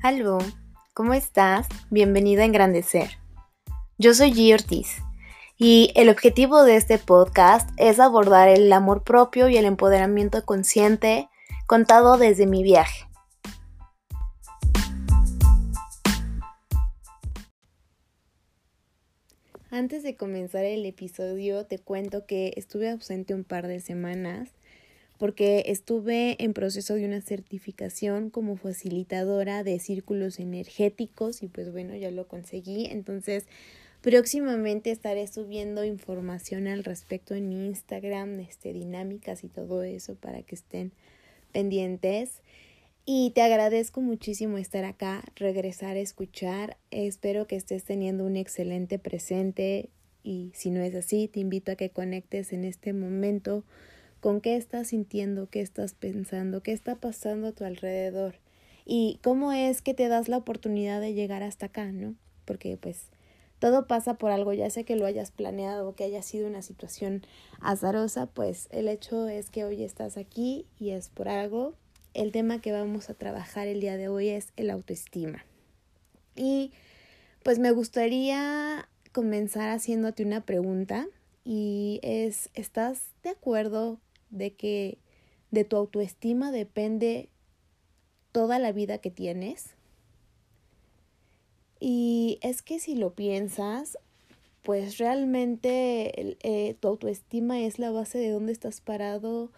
Aló, ¿cómo estás? Bienvenido a Engrandecer. Yo soy G. Ortiz y el objetivo de este podcast es abordar el amor propio y el empoderamiento consciente contado desde mi viaje. Antes de comenzar el episodio te cuento que estuve ausente un par de semanas porque estuve en proceso de una certificación como facilitadora de círculos energéticos y pues bueno, ya lo conseguí. Entonces, próximamente estaré subiendo información al respecto en mi Instagram, este, dinámicas y todo eso para que estén pendientes. Y te agradezco muchísimo estar acá, regresar a escuchar. Espero que estés teniendo un excelente presente y si no es así, te invito a que conectes en este momento con qué estás sintiendo, qué estás pensando, qué está pasando a tu alrededor y cómo es que te das la oportunidad de llegar hasta acá, ¿no? Porque pues todo pasa por algo, ya sea que lo hayas planeado o que haya sido una situación azarosa, pues el hecho es que hoy estás aquí y es por algo. El tema que vamos a trabajar el día de hoy es el autoestima. Y pues me gustaría comenzar haciéndote una pregunta y es, ¿estás de acuerdo de que de tu autoestima depende toda la vida que tienes. Y es que si lo piensas, pues realmente eh, tu autoestima es la base de dónde estás parado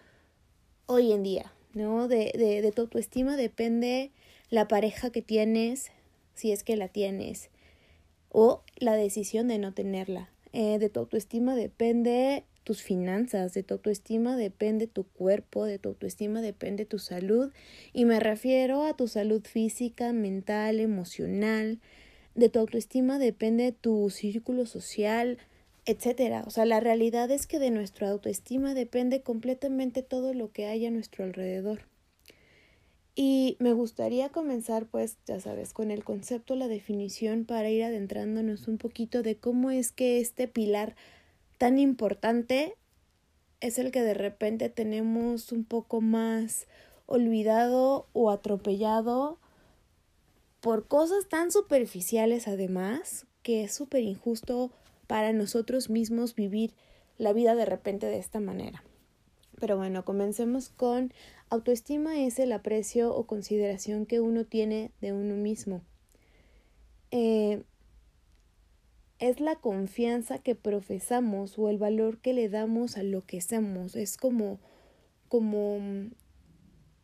hoy en día, ¿no? De, de, de tu autoestima depende la pareja que tienes, si es que la tienes, o la decisión de no tenerla. Eh, de tu autoestima depende tus finanzas, de tu autoestima depende tu cuerpo, de tu autoestima depende tu salud y me refiero a tu salud física, mental, emocional, de tu autoestima depende tu círculo social, etcétera. O sea, la realidad es que de nuestra autoestima depende completamente todo lo que hay a nuestro alrededor. Y me gustaría comenzar, pues, ya sabes, con el concepto, la definición, para ir adentrándonos un poquito de cómo es que este pilar tan importante es el que de repente tenemos un poco más olvidado o atropellado por cosas tan superficiales además que es súper injusto para nosotros mismos vivir la vida de repente de esta manera. Pero bueno, comencemos con autoestima es el aprecio o consideración que uno tiene de uno mismo. Eh, es la confianza que profesamos o el valor que le damos a lo que somos. Es como, como mm,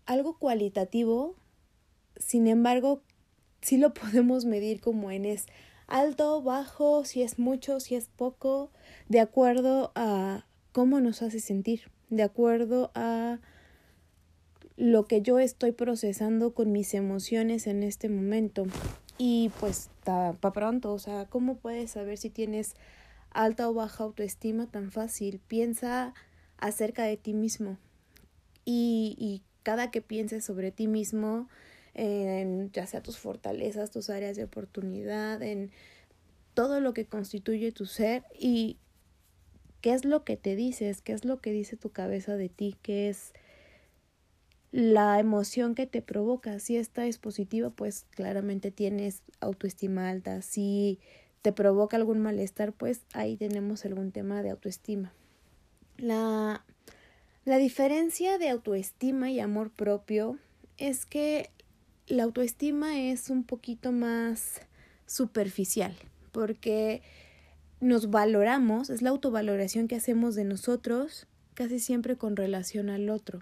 algo cualitativo, sin embargo, sí lo podemos medir como en es alto, bajo, si es mucho, si es poco, de acuerdo a cómo nos hace sentir, de acuerdo a lo que yo estoy procesando con mis emociones en este momento. Y pues para pronto, o sea, ¿cómo puedes saber si tienes alta o baja autoestima tan fácil? Piensa acerca de ti mismo. Y, y cada que pienses sobre ti mismo, en ya sea tus fortalezas, tus áreas de oportunidad, en todo lo que constituye tu ser y qué es lo que te dices, qué es lo que dice tu cabeza de ti, qué es la emoción que te provoca. Si esta es positiva, pues claramente tienes autoestima alta. Si te provoca algún malestar, pues ahí tenemos algún tema de autoestima. La, la diferencia de autoestima y amor propio es que la autoestima es un poquito más superficial, porque nos valoramos, es la autovaloración que hacemos de nosotros casi siempre con relación al otro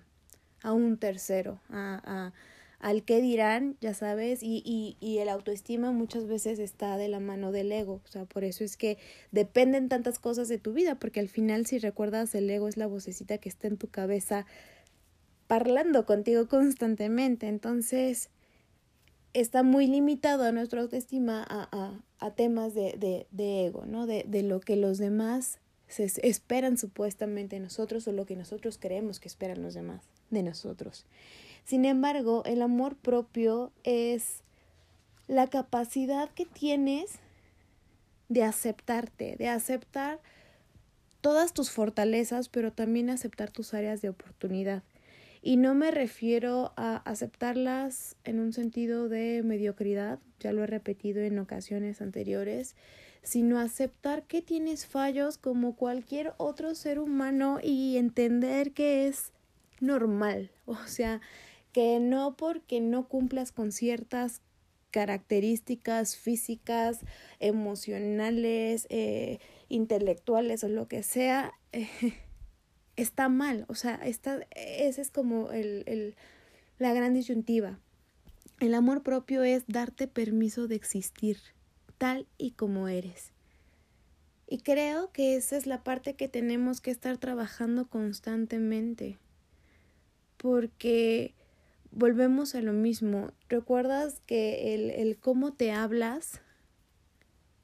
a un tercero, a, a, al que dirán, ya sabes, y, y, y el autoestima muchas veces está de la mano del ego, o sea, por eso es que dependen tantas cosas de tu vida, porque al final si recuerdas el ego es la vocecita que está en tu cabeza parlando contigo constantemente, entonces está muy limitado a nuestra autoestima a, a, a temas de, de, de ego, ¿no? De, de lo que los demás se esperan supuestamente nosotros o lo que nosotros creemos que esperan los demás de nosotros. Sin embargo, el amor propio es la capacidad que tienes de aceptarte, de aceptar todas tus fortalezas, pero también aceptar tus áreas de oportunidad. Y no me refiero a aceptarlas en un sentido de mediocridad, ya lo he repetido en ocasiones anteriores, sino aceptar que tienes fallos como cualquier otro ser humano y entender que es normal, o sea, que no porque no cumplas con ciertas características físicas, emocionales, eh, intelectuales o lo que sea, está mal. O sea, está, esa es como el, el, la gran disyuntiva. El amor propio es darte permiso de existir y como eres. Y creo que esa es la parte que tenemos que estar trabajando constantemente. Porque volvemos a lo mismo. ¿Recuerdas que el, el cómo te hablas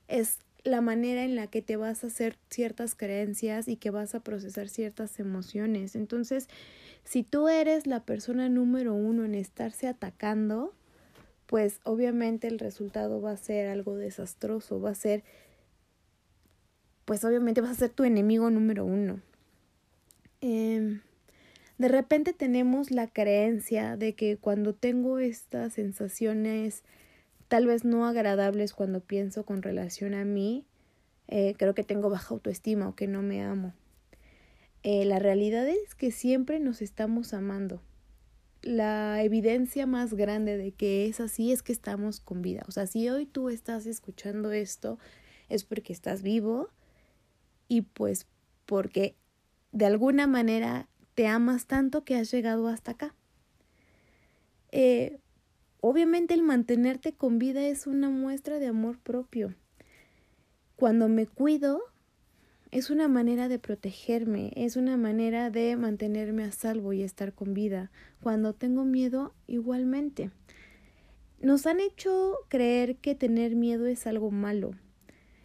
es la manera en la que te vas a hacer ciertas creencias y que vas a procesar ciertas emociones? Entonces, si tú eres la persona número uno en estarse atacando, pues obviamente el resultado va a ser algo desastroso, va a ser, pues obviamente vas a ser tu enemigo número uno. Eh, de repente tenemos la creencia de que cuando tengo estas sensaciones tal vez no agradables cuando pienso con relación a mí, eh, creo que tengo baja autoestima o que no me amo. Eh, la realidad es que siempre nos estamos amando. La evidencia más grande de que es así es que estamos con vida. O sea, si hoy tú estás escuchando esto, es porque estás vivo y pues porque de alguna manera te amas tanto que has llegado hasta acá. Eh, obviamente el mantenerte con vida es una muestra de amor propio. Cuando me cuido, es una manera de protegerme, es una manera de mantenerme a salvo y estar con vida. Cuando tengo miedo, igualmente. Nos han hecho creer que tener miedo es algo malo.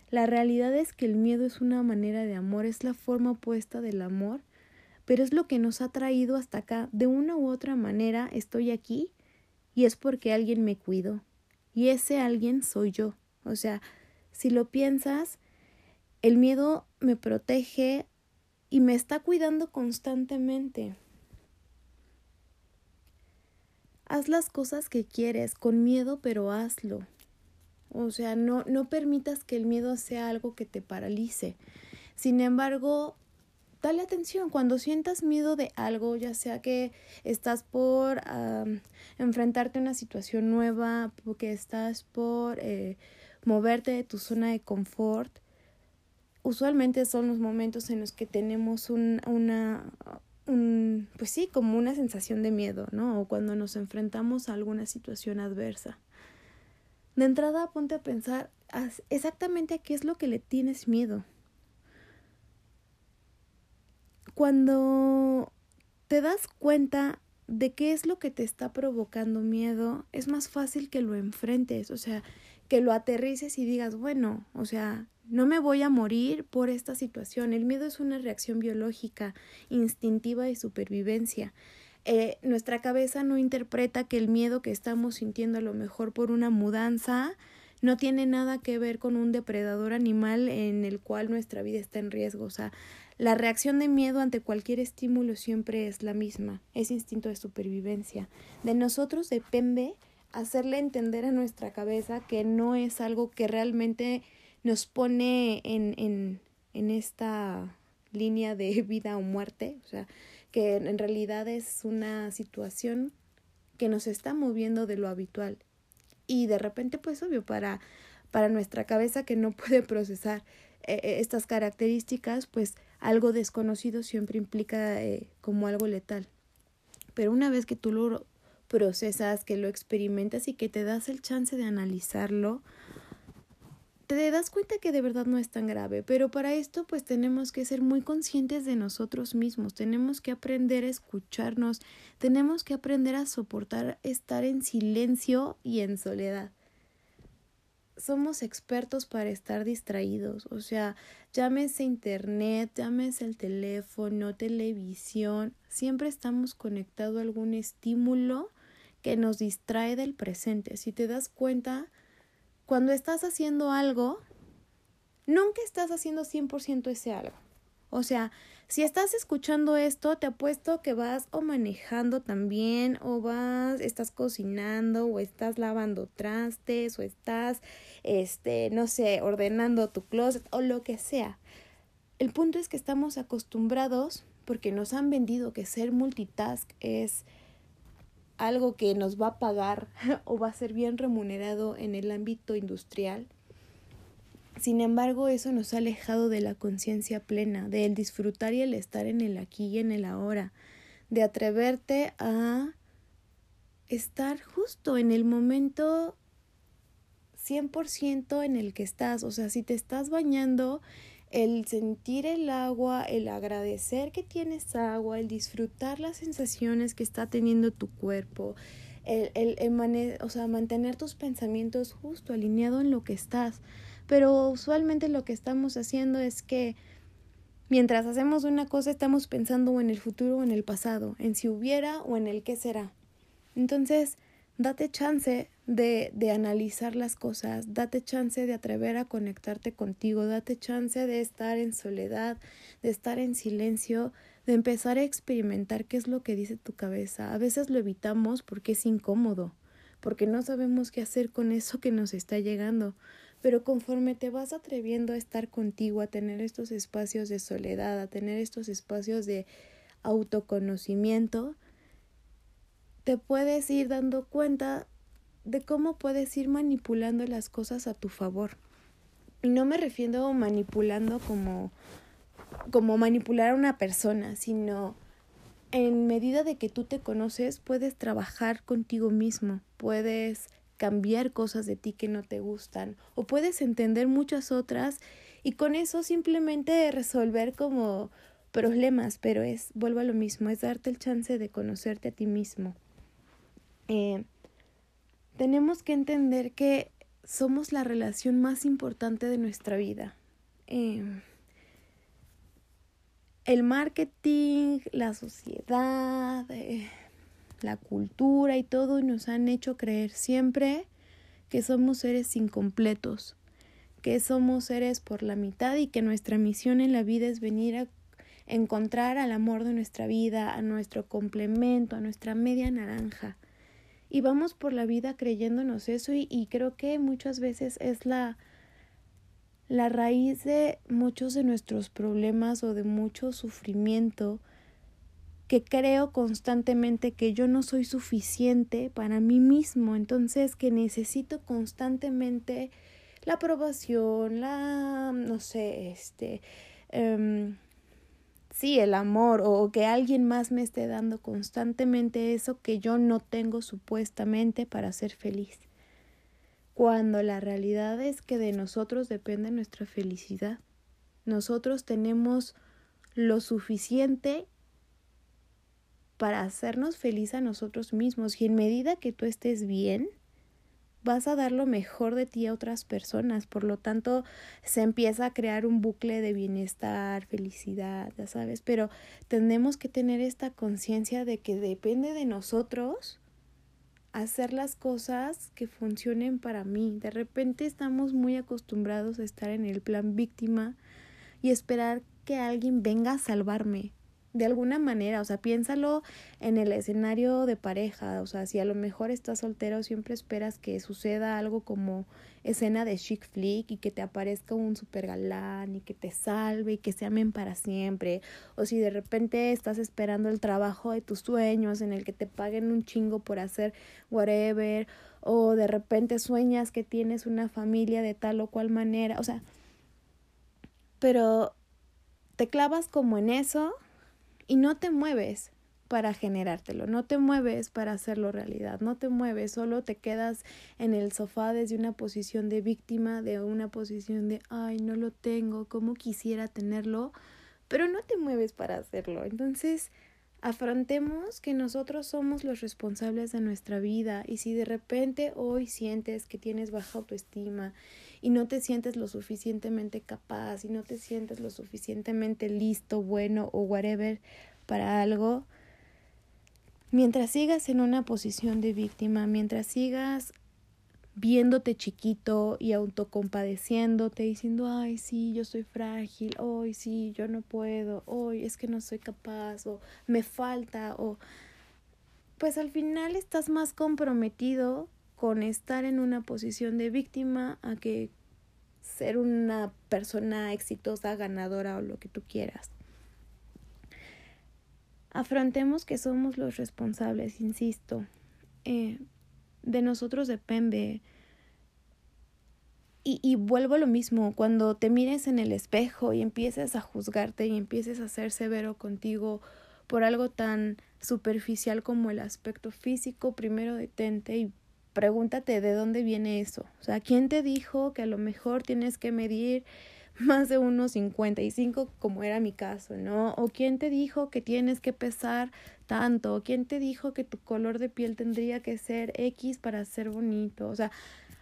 La realidad es que el miedo es una manera de amor, es la forma opuesta del amor pero es lo que nos ha traído hasta acá. De una u otra manera estoy aquí y es porque alguien me cuidó. Y ese alguien soy yo. O sea, si lo piensas, el miedo me protege y me está cuidando constantemente. Haz las cosas que quieres, con miedo, pero hazlo. O sea, no, no permitas que el miedo sea algo que te paralice. Sin embargo, dale atención cuando sientas miedo de algo, ya sea que estás por enfrentarte a una situación nueva, porque estás por eh, moverte de tu zona de confort. Usualmente son los momentos en los que tenemos un, una, un, pues sí, como una sensación de miedo, ¿no? O cuando nos enfrentamos a alguna situación adversa. De entrada, ponte a pensar exactamente a qué es lo que le tienes miedo. Cuando te das cuenta de qué es lo que te está provocando miedo, es más fácil que lo enfrentes, o sea, que lo aterrices y digas, bueno, o sea, no me voy a morir por esta situación. El miedo es una reacción biológica, instintiva de supervivencia. Eh, nuestra cabeza no interpreta que el miedo que estamos sintiendo a lo mejor por una mudanza no tiene nada que ver con un depredador animal en el cual nuestra vida está en riesgo. O sea, la reacción de miedo ante cualquier estímulo siempre es la misma, es instinto de supervivencia. De nosotros depende hacerle entender a nuestra cabeza que no es algo que realmente nos pone en, en, en esta línea de vida o muerte, o sea, que en realidad es una situación que nos está moviendo de lo habitual. Y de repente, pues obvio, para, para nuestra cabeza que no puede procesar eh, eh, estas características, pues algo desconocido siempre implica eh, como algo letal. Pero una vez que tú lo procesas, que lo experimentas y que te das el chance de analizarlo, te das cuenta que de verdad no es tan grave, pero para esto pues tenemos que ser muy conscientes de nosotros mismos, tenemos que aprender a escucharnos, tenemos que aprender a soportar estar en silencio y en soledad. Somos expertos para estar distraídos, o sea, llámese internet, llámese el teléfono, televisión, siempre estamos conectados a algún estímulo que nos distrae del presente. Si te das cuenta, cuando estás haciendo algo, nunca estás haciendo 100% ese algo. O sea, Si estás escuchando esto, te apuesto que vas o manejando también, o vas, estás cocinando, o estás lavando trastes, o estás, este, no sé, ordenando tu closet, o lo que sea. El punto es que estamos acostumbrados, porque nos han vendido que ser multitask es algo que nos va a pagar o va a ser bien remunerado en el ámbito industrial sin embargo, eso nos ha alejado de la conciencia plena, del disfrutar y el estar en el aquí y en el ahora, de atreverte a estar justo en el momento 100% en el que estás. O sea, si te estás bañando, el sentir el agua, el agradecer que tienes agua, el disfrutar las sensaciones que está teniendo tu cuerpo, el, el, el o sea, mantener tus pensamientos justo alineado en lo que estás. Pero usualmente lo que estamos haciendo es que mientras hacemos una cosa estamos pensando en el futuro o en el pasado, en si hubiera o en el qué será. Entonces, date chance de, de analizar las cosas, date chance de atrever a conectarte contigo, date chance de estar en soledad, de estar en silencio, de empezar a experimentar qué es lo que dice tu cabeza. A veces lo evitamos porque es incómodo, porque no sabemos qué hacer con eso que nos está llegando. Pero conforme te vas atreviendo a estar contigo, a tener estos espacios de soledad, a tener estos espacios de autoconocimiento, te puedes ir dando cuenta de cómo puedes ir manipulando las cosas a tu favor. Y no me refiero manipulando como, como manipular a una persona, sino en medida de que tú te conoces, puedes trabajar contigo mismo, puedes cambiar cosas de ti que no te gustan o puedes entender muchas otras y con eso simplemente resolver como problemas, pero es, vuelvo a lo mismo, es darte el chance de conocerte a ti mismo. Eh, tenemos que entender que somos la relación más importante de nuestra vida. Eh, el marketing, la sociedad, eh, la cultura y todo nos han hecho creer siempre que somos seres incompletos, que somos seres por la mitad y que nuestra misión en la vida es venir a encontrar al amor de nuestra vida, a nuestro complemento, a nuestra media naranja. Y vamos por la vida creyéndonos eso y, creo que muchas veces es la, la raíz de muchos de nuestros problemas o de mucho sufrimiento que creo constantemente que yo no soy suficiente para mí mismo, entonces que necesito constantemente la aprobación, la, no sé, este, um, sí, el amor o que alguien más me esté dando constantemente eso que yo no tengo supuestamente para ser feliz. Cuando la realidad es que de nosotros depende nuestra felicidad. Nosotros tenemos lo suficiente para hacernos feliz a nosotros mismos y en medida que tú estés bien, vas a dar lo mejor de ti a otras personas. Por lo tanto, se empieza a crear un bucle de bienestar, felicidad, ya sabes, pero tenemos que tener esta conciencia de que depende de nosotros hacer las cosas que funcionen para mí. De repente estamos muy acostumbrados a estar en el plan víctima y esperar que alguien venga a salvarme de alguna manera, o sea, piénsalo en el escenario de pareja, o sea, si a lo mejor estás soltero, siempre esperas que suceda algo como escena de chic flick y que te aparezca un super galán y que te salve y que se amen para siempre, o si de repente estás esperando el trabajo de tus sueños en el que te paguen un chingo por hacer whatever, o de repente sueñas que tienes una familia de tal o cual manera, o sea, pero te clavas como en eso y no te mueves para generártelo, no te mueves para hacerlo realidad, no te mueves, solo te quedas en el sofá desde una posición de víctima, de una posición de, ay, no lo tengo, como quisiera tenerlo, pero no te mueves para hacerlo. Entonces, afrontemos que nosotros somos los responsables de nuestra vida y si de repente hoy sientes que tienes baja autoestima y no te sientes lo suficientemente capaz y no te sientes lo suficientemente listo, bueno o whatever para algo, mientras sigas en una posición de víctima, mientras sigas viéndote chiquito y autocompadeciéndote, diciendo, ay, sí, yo soy frágil, hoy sí, yo no puedo, hoy es que no soy capaz, o me falta, o pues al final estás más comprometido con estar en una posición de víctima a que ser una persona exitosa, ganadora o lo que tú quieras. Afrontemos que somos los responsables, insisto. Eh, de nosotros depende. Y, y, vuelvo a lo mismo, cuando te mires en el espejo y empieces a juzgarte y empieces a ser severo contigo por algo tan superficial como el aspecto físico, primero detente y pregúntate de dónde viene eso. O sea, ¿quién te dijo que a lo mejor tienes que medir más de unos 55 como era mi caso, ¿no? O quién te dijo que tienes que pesar tanto, o quién te dijo que tu color de piel tendría que ser X para ser bonito. O sea,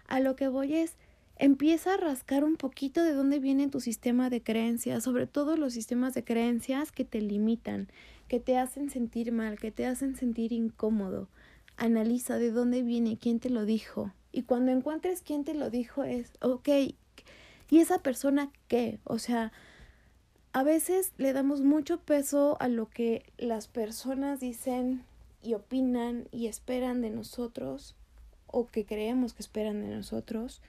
a lo que voy es empieza a rascar un poquito de dónde viene tu sistema de creencias, sobre todo los sistemas de creencias que te limitan, que te hacen sentir mal, que te hacen sentir incómodo. Analiza de dónde viene, quién te lo dijo. Y cuando encuentres quién te lo dijo es, ok, ¿Y esa persona qué? O sea, a veces le damos mucho peso a lo que las personas dicen y opinan y esperan de nosotros o que creemos que esperan de nosotros.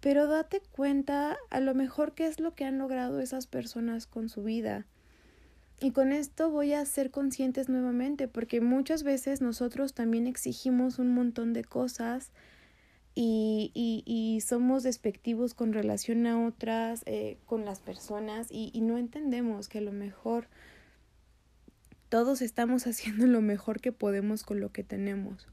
Pero date cuenta a lo mejor qué es lo que han logrado esas personas con su vida. Y con esto voy a ser conscientes nuevamente, porque muchas veces nosotros también exigimos un montón de cosas y, y, y somos despectivos con relación a otras, eh, con las personas y, y no entendemos que a lo mejor todos estamos haciendo lo mejor que podemos con lo que tenemos.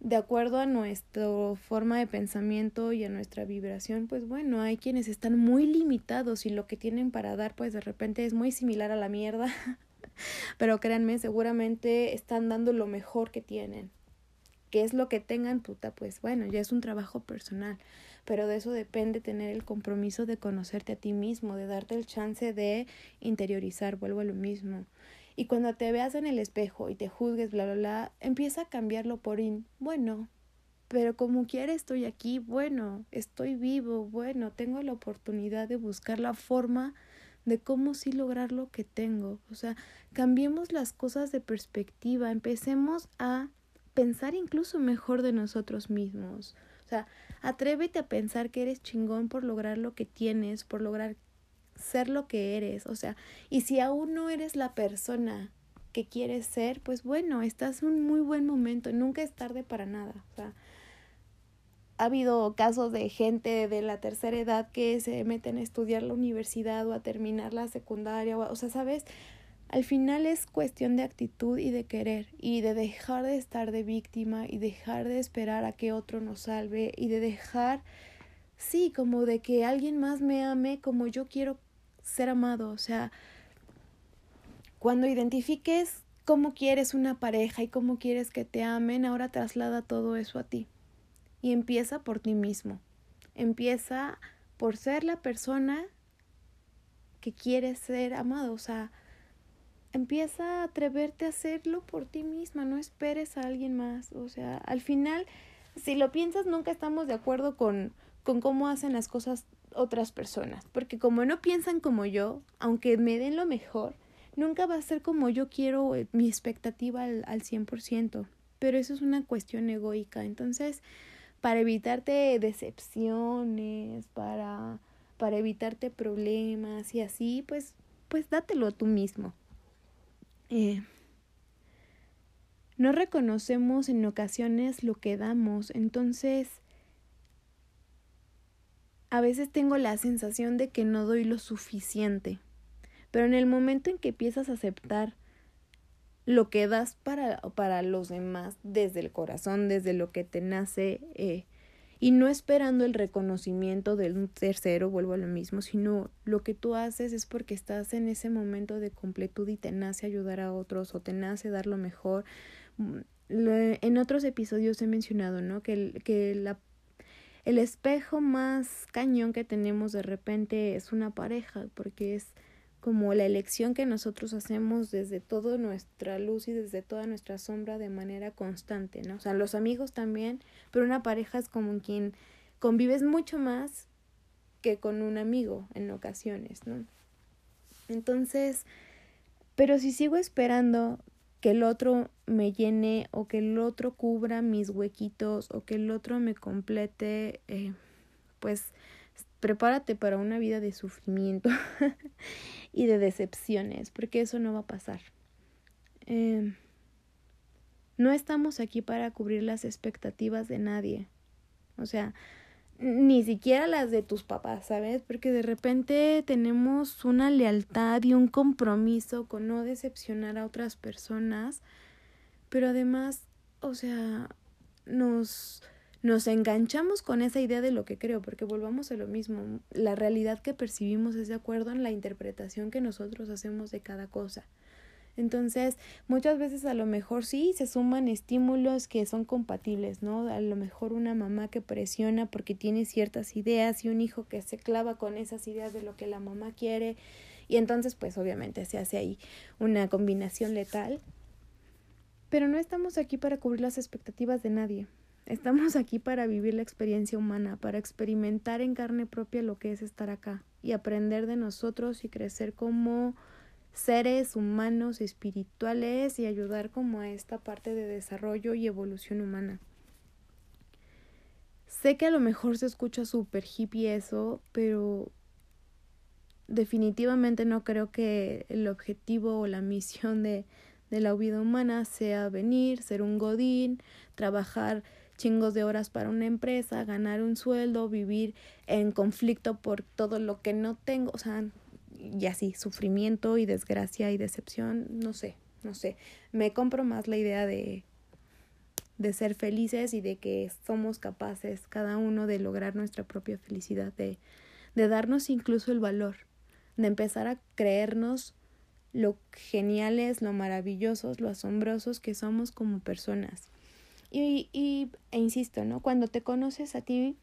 De acuerdo a nuestra forma de pensamiento y a nuestra vibración, pues bueno, hay quienes están muy limitados y lo que tienen para dar pues de repente es muy similar a la mierda. Pero créanme, seguramente están dando lo mejor que tienen qué es lo que tengan, puta, pues bueno, ya es un trabajo personal, pero de eso depende tener el compromiso de conocerte a ti mismo, de darte el chance de interiorizar, vuelvo a lo mismo. Y cuando te veas en el espejo y te juzgues, bla, bla, bla, empieza a cambiarlo por in, bueno, pero como quiera estoy aquí, bueno, estoy vivo, bueno, tengo la oportunidad de buscar la forma de cómo sí lograr lo que tengo. O sea, cambiemos las cosas de perspectiva, empecemos a pensar incluso mejor de nosotros mismos. O sea, atrévete a pensar que eres chingón por lograr lo que tienes, por lograr ser lo que eres. O sea, y si aún no eres la persona que quieres ser, pues bueno, estás en un muy buen momento. Nunca es tarde para nada. O sea, ha habido casos de gente de la tercera edad que se meten a estudiar la universidad o a terminar la secundaria. O, o sea, ¿sabes? Al final es cuestión de actitud y de querer y de dejar de estar de víctima y dejar de esperar a que otro nos salve y de dejar, sí, como de que alguien más me ame como yo quiero ser amado. O sea, cuando identifiques cómo quieres una pareja y cómo quieres que te amen, ahora traslada todo eso a ti y empieza por ti mismo. Empieza por ser la persona que quieres ser amado. O sea, empieza a atreverte a hacerlo por ti misma, no esperes a alguien más. O sea, al final, si lo piensas, nunca estamos de acuerdo con, con cómo hacen las cosas otras personas, porque como no piensan como yo, aunque me den lo mejor, nunca va a ser como yo quiero eh, mi expectativa al, al 100%, pero eso es una cuestión egoica. Entonces, para evitarte decepciones, para, para evitarte problemas y así, pues, pues dátelo tú mismo. Eh, no reconocemos en ocasiones lo que damos, entonces a veces tengo la sensación de que no doy lo suficiente, pero en el momento en que empiezas a aceptar lo que das para, para los demás desde el corazón, desde lo que te nace, eh, y no esperando el reconocimiento del tercero, vuelvo a lo mismo, sino lo que tú haces es porque estás en ese momento de completud y te nace ayudar a otros o te nace dar lo mejor. Mm, en otros episodios he mencionado, ¿no? Que, que la, el espejo más cañón que tenemos de repente es una pareja, porque es como la elección que nosotros hacemos desde toda nuestra luz y desde toda nuestra sombra de manera constante, ¿no? O sea, los amigos también, pero una pareja es como quien convives mucho más que con un amigo en ocasiones, ¿no? Entonces, pero si sigo esperando que el otro me llene o que el otro cubra mis huequitos o que el otro me complete, eh, pues prepárate para una vida de sufrimiento y de decepciones, porque eso no va a pasar. Eh, no estamos aquí para cubrir las expectativas de nadie. O sea, ni siquiera las de tus papás, ¿sabes? Porque de repente tenemos una lealtad y un compromiso con no decepcionar a otras personas, pero además, o sea, nos nos enganchamos con esa idea de lo que creo, porque volvamos a lo mismo, la realidad que percibimos es de acuerdo en la interpretación que nosotros hacemos de cada cosa. Entonces, muchas veces a lo mejor sí se suman estímulos que son compatibles, ¿no? A lo mejor una mamá que presiona porque tiene ciertas ideas y un hijo que se clava con esas ideas de lo que la mamá quiere y entonces pues obviamente se hace ahí una combinación letal. Pero no estamos aquí para cubrir las expectativas de nadie. Estamos aquí para vivir la experiencia humana, para experimentar en carne propia lo que es estar acá y aprender de nosotros y crecer como seres humanos espirituales y ayudar como a esta parte de desarrollo y evolución humana. Sé que a lo mejor se escucha súper hippie eso, pero definitivamente no creo que el objetivo o la misión de, de la vida humana sea venir, ser un godín, trabajar chingos de horas para una empresa, ganar un sueldo, vivir en conflicto por todo lo que no tengo, o sea, y así, sufrimiento y desgracia y decepción, no sé, no sé. Me compro más la idea de, de ser felices y de que somos capaces cada uno de lograr nuestra propia felicidad, de, de darnos incluso el valor, de empezar a creernos lo geniales, lo maravillosos, lo asombrosos que somos como personas. Y, y e insisto, ¿no? Cuando te conoces a ti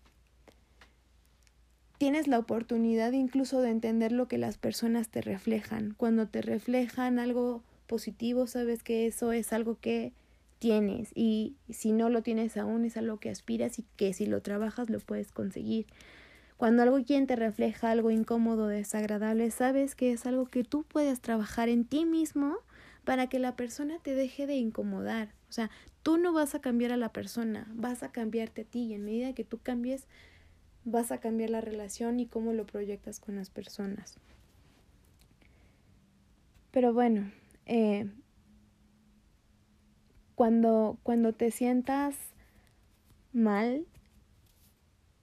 tienes la oportunidad incluso de entender lo que las personas te reflejan. Cuando te reflejan algo positivo, sabes que eso es algo que tienes y si no lo tienes aún es algo que aspiras y que si lo trabajas lo puedes conseguir. Cuando algo quien te refleja algo incómodo, desagradable, sabes que es algo que tú puedes trabajar en ti mismo para que la persona te deje de incomodar. O sea, tú no vas a cambiar a la persona, vas a cambiarte a ti y en medida que tú cambies, vas a cambiar la relación y cómo lo proyectas con las personas. Pero bueno, eh, cuando, cuando te sientas mal,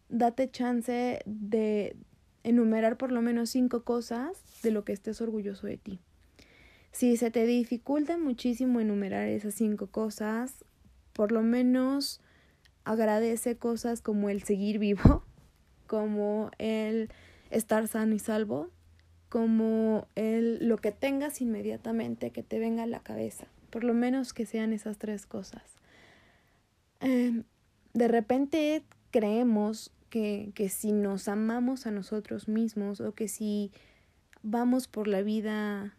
date chance de enumerar por lo menos cinco cosas de lo que estés orgulloso de ti. Si se te dificulta muchísimo enumerar esas cinco cosas, por lo menos agradece cosas como el seguir vivo, como el estar sano y salvo, como el lo que tengas inmediatamente que te venga a la cabeza, por lo menos que sean esas tres cosas. Em, de repente creemos que, que si nos amamos a nosotros mismos o que si vamos por la vida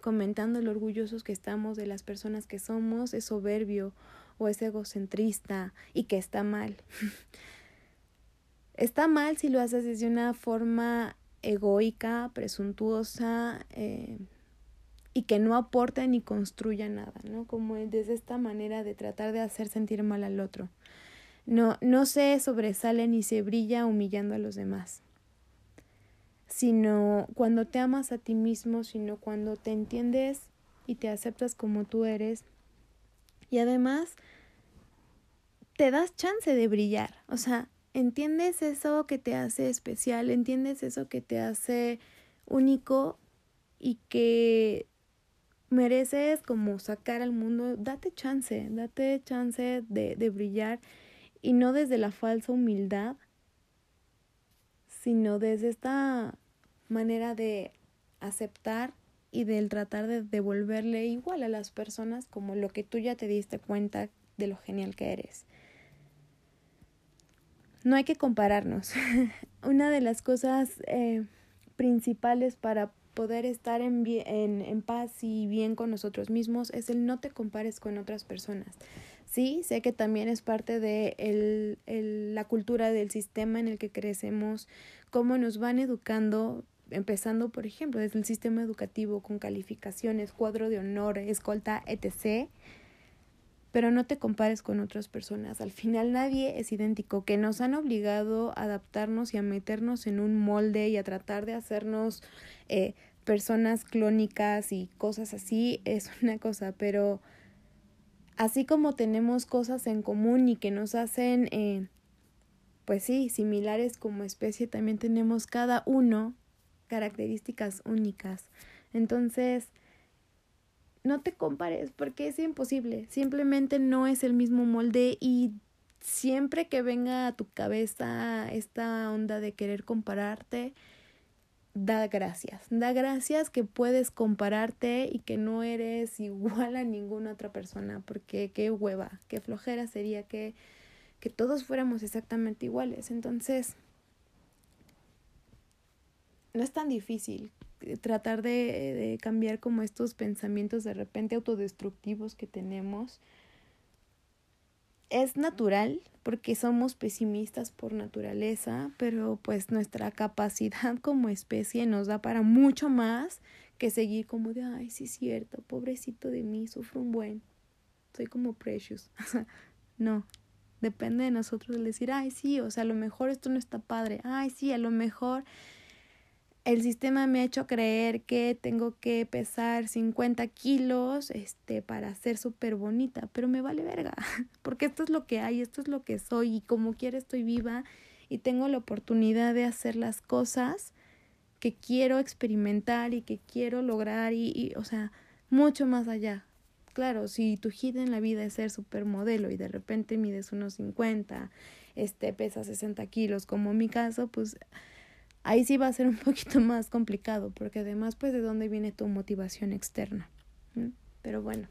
comentando lo orgullosos que estamos de las personas que somos, es soberbio o es egocentrista y que está mal. Está mal si lo haces desde una forma egoica, presuntuosa eh, y que no aporta ni construya nada, ¿no? Como desde esta manera de tratar de hacer sentir mal al otro. No, no se sobresale ni se brilla humillando a los demás, sino cuando te amas a ti mismo, sino cuando te entiendes y te aceptas como tú eres y además te das chance de brillar, o sea, entiendes eso que te hace especial, entiendes eso que te hace único y que mereces como sacar al mundo, date chance, date chance de, de brillar y no desde la falsa humildad, sino desde esta manera de aceptar y del tratar de devolverle igual a las personas como lo que tú ya te diste cuenta de lo genial que eres no hay que compararnos. Una de las cosas eh, principales para poder estar en, en, en paz y bien con nosotros mismos es el no te compares con otras personas. Sí, sé que también es parte de el, el, la cultura del sistema en el que crecemos, cómo nos van educando, empezando, por ejemplo, desde el sistema educativo con calificaciones, cuadro de honor, escolta, etc pero no te compares con otras personas. Al final nadie es idéntico, que nos han obligado a adaptarnos y a meternos en un molde y a tratar de hacernos eh, personas clónicas y cosas así es una cosa, pero así como tenemos cosas en común y que nos hacen, eh, pues sí, similares como especie, también tenemos cada uno características únicas. Entonces, no te compares porque es imposible, simplemente no es el mismo molde y siempre que venga a tu cabeza esta onda de querer compararte, da gracias, da gracias que puedes compararte y que no eres igual a ninguna otra persona, porque qué hueva, qué flojera sería que, que todos fuéramos exactamente iguales. Entonces, no es tan difícil tratar de, de cambiar como estos pensamientos de repente autodestructivos que tenemos. Es natural porque somos pesimistas por naturaleza, pero pues nuestra capacidad como especie nos da para mucho más que seguir como de, ay, sí es cierto, pobrecito de mí, sufro un buen, soy como precious. no, depende de nosotros el decir, ay, sí, o sea, a lo mejor esto no está padre, ay, sí, a lo mejor el sistema me ha hecho creer que tengo que pesar 50 kilos este, para ser súper bonita, pero me vale verga, porque esto es lo que hay, esto es lo que soy y como quiera estoy viva y tengo la oportunidad de hacer las cosas que quiero experimentar y que quiero lograr y, y o sea, mucho más allá. Claro, si tu hit en la vida es ser supermodelo y de repente mides unos 50, este, pesa 60 kilos, como en mi caso, pues ahí sí va a ser un poquito más complicado, porque además, pues, ¿de dónde viene tu motivación externa? Pero bueno,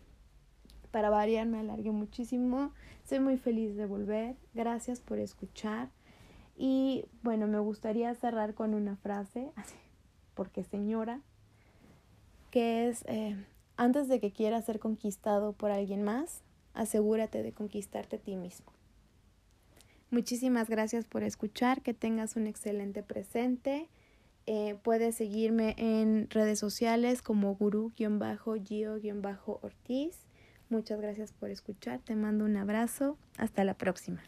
para variar me alargué muchísimo. Soy muy feliz de volver. Gracias por escuchar. Y bueno, me gustaría cerrar con una frase, porque señora, que es, eh, antes de que quieras ser conquistado por alguien más, asegúrate de conquistarte a ti mismo. Muchísimas gracias por escuchar, que tengas un excelente presente. Eh, puedes seguirme en redes sociales como gurú-gio-ortiz. Muchas gracias por escuchar, te mando un abrazo, hasta la próxima.